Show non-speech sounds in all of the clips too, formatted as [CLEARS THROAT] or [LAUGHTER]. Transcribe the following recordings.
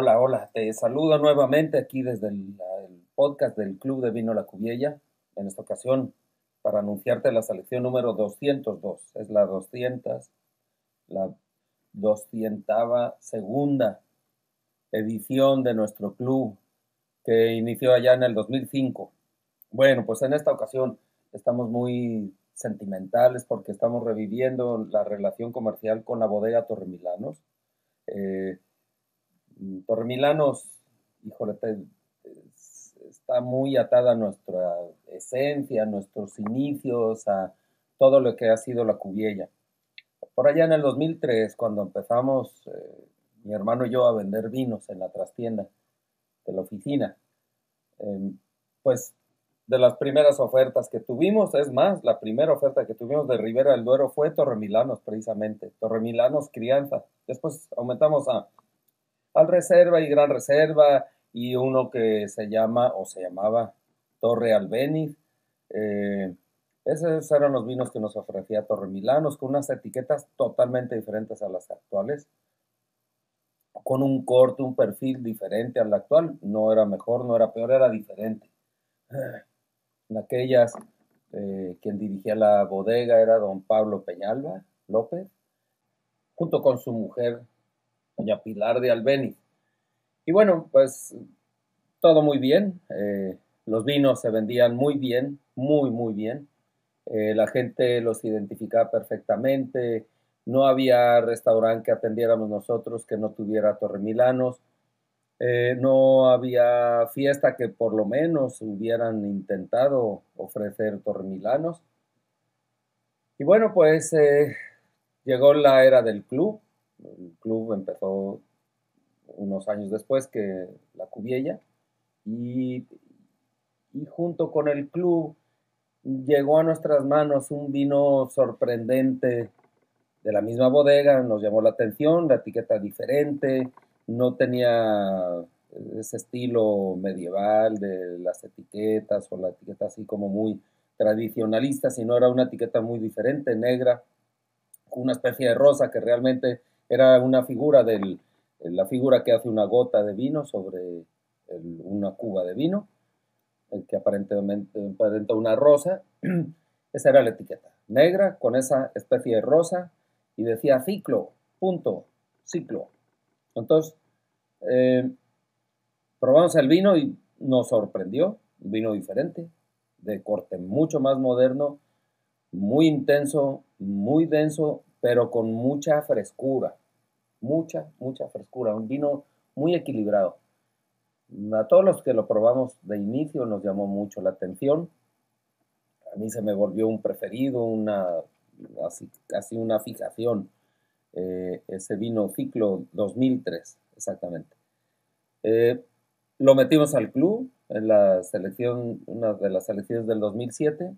Hola, hola, te saludo nuevamente aquí desde el, podcast del Club de Vino La Cubiella, en esta ocasión para anunciarte la selección número 202. Es la 200, la 200 segunda edición de nuestro club que inició allá en el 2005. Bueno, pues en esta ocasión estamos muy sentimentales porque estamos reviviendo la relación comercial con la bodega Torremilanos. Eh, Torremilanos, híjole, está muy atada a nuestra esencia, a nuestros inicios, a todo lo que ha sido la cubiella. Por allá en el 2003, cuando empezamos eh, mi hermano y yo a vender vinos en la trastienda de la oficina, em, pues de las primeras ofertas que tuvimos, es más, la primera oferta que tuvimos de Ribera del Duero fue Torremilanos, precisamente, Torremilanos Crianza. Después aumentamos a, al Reserva y Gran Reserva y uno que se llama o se llamaba Torre Albeniz. Eh, esos eran los vinos que nos ofrecía Torremilanos con unas etiquetas totalmente diferentes a las actuales con un corte, un perfil diferente al actual. No era mejor, no era peor, era diferente. En aquellas, eh, quien dirigía la bodega era don Pablo Peñalba López, junto con su mujer, doña Pilar de Albeni. Y bueno, pues todo muy bien. Eh, los vinos se vendían muy bien, muy, muy bien. Eh, la gente los identificaba perfectamente no había restaurante que atendiéramos nosotros que no tuviera torremilanos, eh, no había fiesta que por lo menos hubieran intentado ofrecer torremilanos. Y bueno, pues llegó la era del club. El club empezó unos años después que la Cubiella y, y junto con el club llegó a nuestras manos un vino sorprendente de la misma bodega, nos llamó la atención, la etiqueta diferente, no tenía ese estilo medieval de las etiquetas o la etiqueta así como muy tradicionalista, sino era una etiqueta muy diferente, negra, una especie de rosa que realmente era una figura del, la figura que hace una gota de vino sobre una cuba de vino, el que aparentemente aparenta una rosa, [CLEARS THROAT] esa era la etiqueta, negra con esa especie de rosa y decía ciclo, punto, ciclo. Entonces, eh, probamos el vino y nos sorprendió, un vino diferente, de corte mucho más moderno, muy intenso, muy denso, pero con mucha frescura, mucha, mucha frescura, un vino muy equilibrado. A todos los que lo probamos de inicio nos llamó mucho la atención. A mí se me volvió un preferido, una así, casi una fijación. Eh, ese vino ciclo 2003, exactamente. Eh, lo metimos al club en la selección, una de las selecciones del 2007,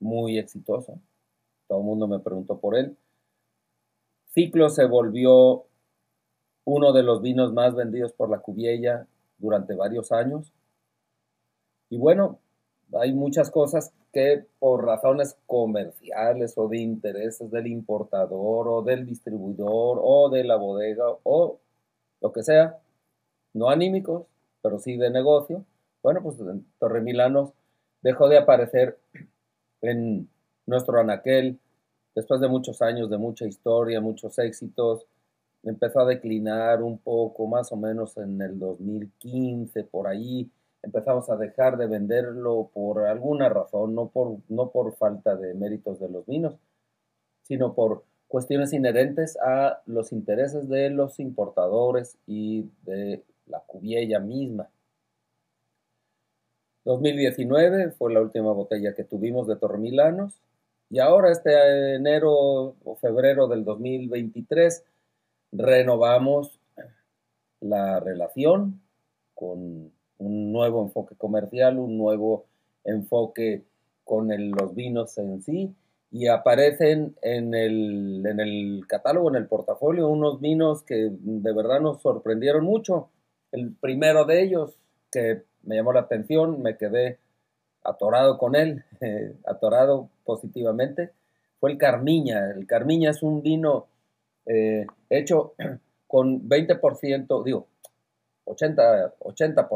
muy exitoso. Todo el mundo me preguntó por él. Ciclo se volvió uno de los vinos más vendidos por la Cubiella durante varios años. Y bueno, hay muchas cosas que por razones comerciales o de intereses del importador o del distribuidor o de la bodega o lo que sea, no anímicos, pero sí de negocio, bueno, pues Torremilanos dejó de aparecer en nuestro anaquel después de muchos años de mucha historia, muchos éxitos, empezó a declinar un poco, más o menos en el 2015, por ahí, empezamos a dejar de venderlo por alguna razón, no por, no por falta de méritos de los vinos, sino por cuestiones inherentes a los intereses de los importadores y de la cubiella misma. 2019 fue la última botella que tuvimos de Torremilanos y ahora este enero o febrero del 2023 renovamos la relación con un nuevo enfoque comercial, un nuevo enfoque con los vinos en sí y aparecen en el, en el catálogo, en el portafolio, unos vinos que de verdad nos sorprendieron mucho. El primero de ellos que me llamó la atención, me quedé atorado con él, [LAUGHS] atorado positivamente, fue el Carmiña. El Carmiña es un vino eh, hecho [CLEARS THROAT] con 20%, digo, 80%, 80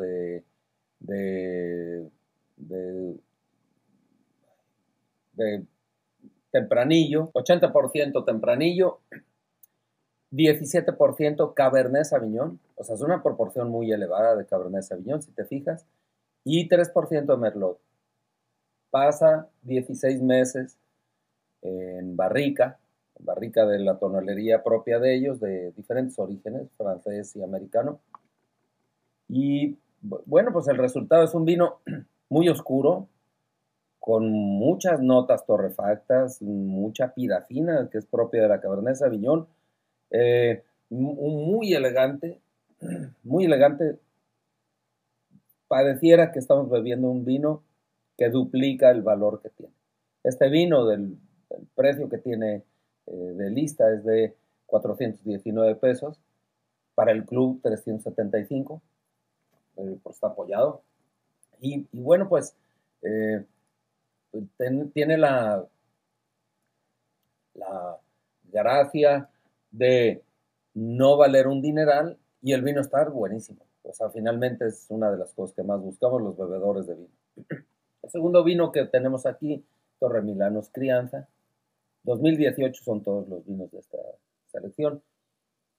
de, de, de, de tempranillo, 80% tempranillo, 17% Cabernet Sauvignon, o sea, es una proporción muy elevada de Cabernet Sauvignon, si te fijas, y 3% de Merlot. Pasa 16 meses en barrica, en barrica de la tonelería propia de ellos, de diferentes orígenes, francés y americano. Y bueno, pues el resultado es un vino [CLEARS THROAT] muy oscuro, con muchas notas torrefactas, mucha pirafina, que es propia de la Cabernet Sauvignon, eh, muy elegante, [CLEARS THROAT] muy elegante. Pareciera que estamos bebiendo un vino que duplica el valor que tiene. Este vino del, precio que tiene eh, de lista es de 419 pesos, para el club 375, eh, pues está apoyado. Y, bueno, pues tiene la, la gracia de no valer un dineral y el vino estar buenísimo. O sea, finalmente es una de las cosas que más buscamos los bebedores de vino. Segundo vino que tenemos aquí, Torre Milanos Crianza. 2018 son todos los vinos de esta selección.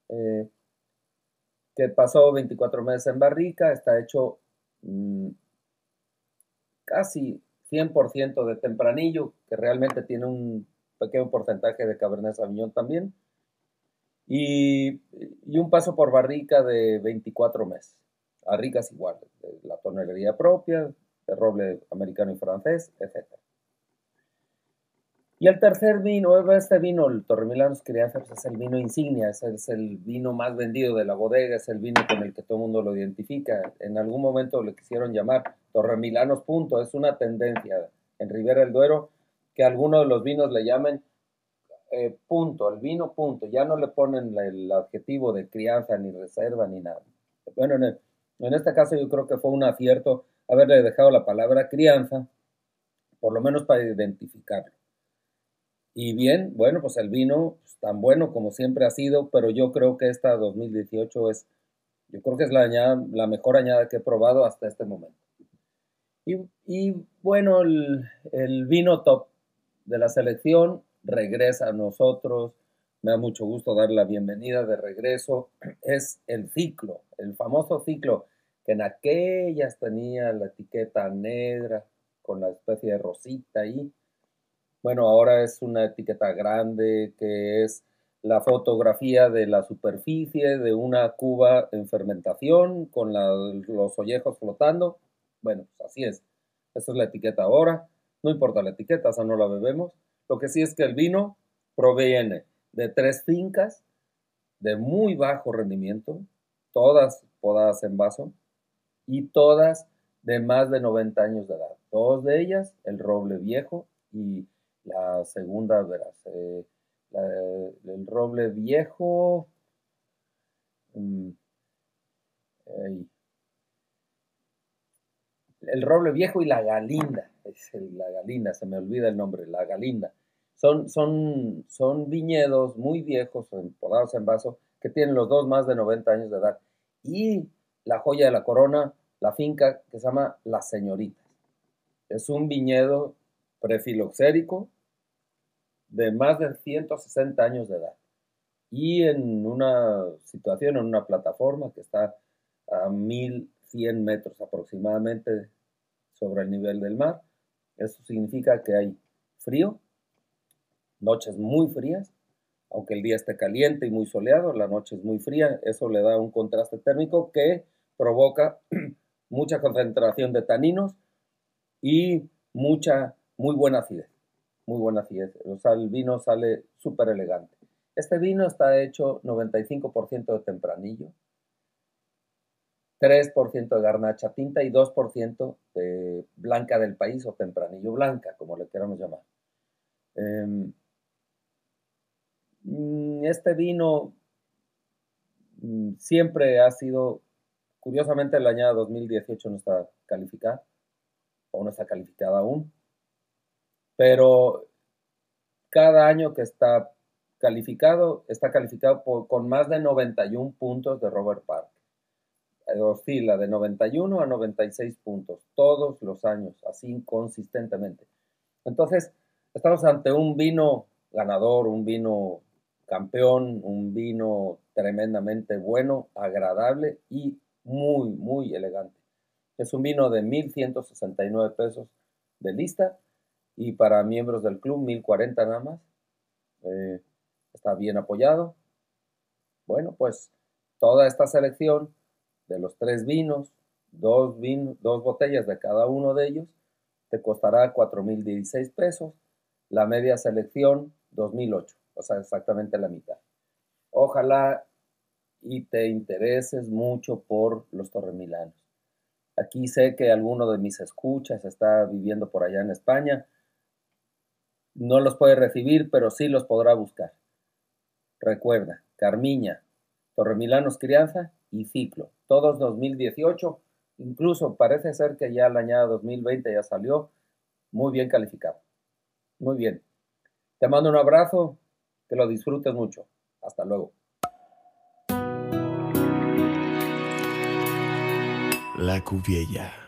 Eh, que pasó 24 meses en barrica, está hecho mm, casi 100% de tempranillo, que realmente tiene un pequeño porcentaje de Cabernet Sauvignon también, y, un paso por barrica de 24 meses. Barricas iguales, de la tonelería propia, de roble americano y francés, etc. Y el tercer vino, este vino, el Torremilanos Crianza, es el vino insignia, es, es el vino más vendido de la bodega, es el vino con el que todo el mundo lo identifica. En algún momento le quisieron llamar Torremilanos punto, es una tendencia en Ribera del Duero que algunos de los vinos le llamen eh, punto, el vino punto, ya no le ponen el adjetivo de crianza ni reserva ni nada. Bueno, en, en este caso yo creo que fue un acierto haberle dejado la palabra crianza, por lo menos para identificarlo. Y bien, bueno, pues el vino pues, tan bueno como siempre ha sido, pero yo creo que esta 2018 es, yo creo que es la, la mejor añada que he probado hasta este momento. Y, bueno, el, el, vino top de la selección regresa a nosotros. Me da mucho gusto dar la bienvenida de regreso. Es el ciclo, el famoso ciclo que en aquellas tenía la etiqueta negra con la especie de rosita ahí bueno, ahora es una etiqueta grande que es la fotografía de la superficie de una cuba en fermentación con los ollejos flotando. Bueno, pues así es. Esa es la etiqueta ahora. No importa la etiqueta, esa no la bebemos. Lo que sí es que el vino proviene de tres fincas de muy bajo rendimiento, todas podadas en vaso y todas de más de 90 años de edad. Dos de ellas, el roble viejo y la segunda, verás, eh, el roble viejo. Mm, el roble viejo y la galinda. Es la galinda, se me olvida el nombre, la galinda. Son, son, son viñedos muy viejos, podados en vaso, que tienen los dos más de 90 años de edad. Y la joya de la corona, la finca que se llama Las Señoritas. Es un viñedo prefiloxérico de más de 160 años de edad y en una situación, en una plataforma que está a 1100 metros aproximadamente sobre el nivel del mar. Eso significa que hay frío, noches muy frías, aunque el día esté caliente y muy soleado, la noche es muy fría, eso le da un contraste térmico que provoca [CLEARS THROAT] mucha concentración de taninos y mucha, muy buena acidez. Muy buena acidez. O sea, el vino sale súper elegante. Este vino está hecho 95% de tempranillo, 3% de garnacha tinta y 2% de blanca del país o tempranillo blanca, como le queramos llamar. Em, mm, este vino mm, siempre ha sido, curiosamente el año 2018 no está calificado, o no está calificada aún, pero cada año que está calificado, está calificado con más de 91 puntos de Robert Park. eh, oscila de 91 a 96 puntos todos los años, así consistentemente. Entonces, estamos ante un vino ganador, un vino campeón, un vino tremendamente bueno, agradable y muy, muy elegante. Es un vino de 1.169 pesos de lista y para miembros del club 1.040 nada más. Eh, está bien apoyado. Bueno, pues toda esta selección de los tres vinos, dos, dos botellas de cada uno de ellos, te costará 4.016 pesos. La media selección, 2.008, o sea, exactamente la mitad. Ojalá y te intereses mucho por los torremilanos. Aquí sé que alguno de mis escuchas está viviendo por allá en España. No los puede recibir, pero sí los podrá buscar. Recuerda, Carmiña, Torremilanos Crianza y Ciclo. Todos 2018. Incluso parece ser que ya el año 2020 ya salió muy bien calificado. Muy bien. Te mando un abrazo. Que lo disfrutes mucho. Hasta luego. La Cuviella.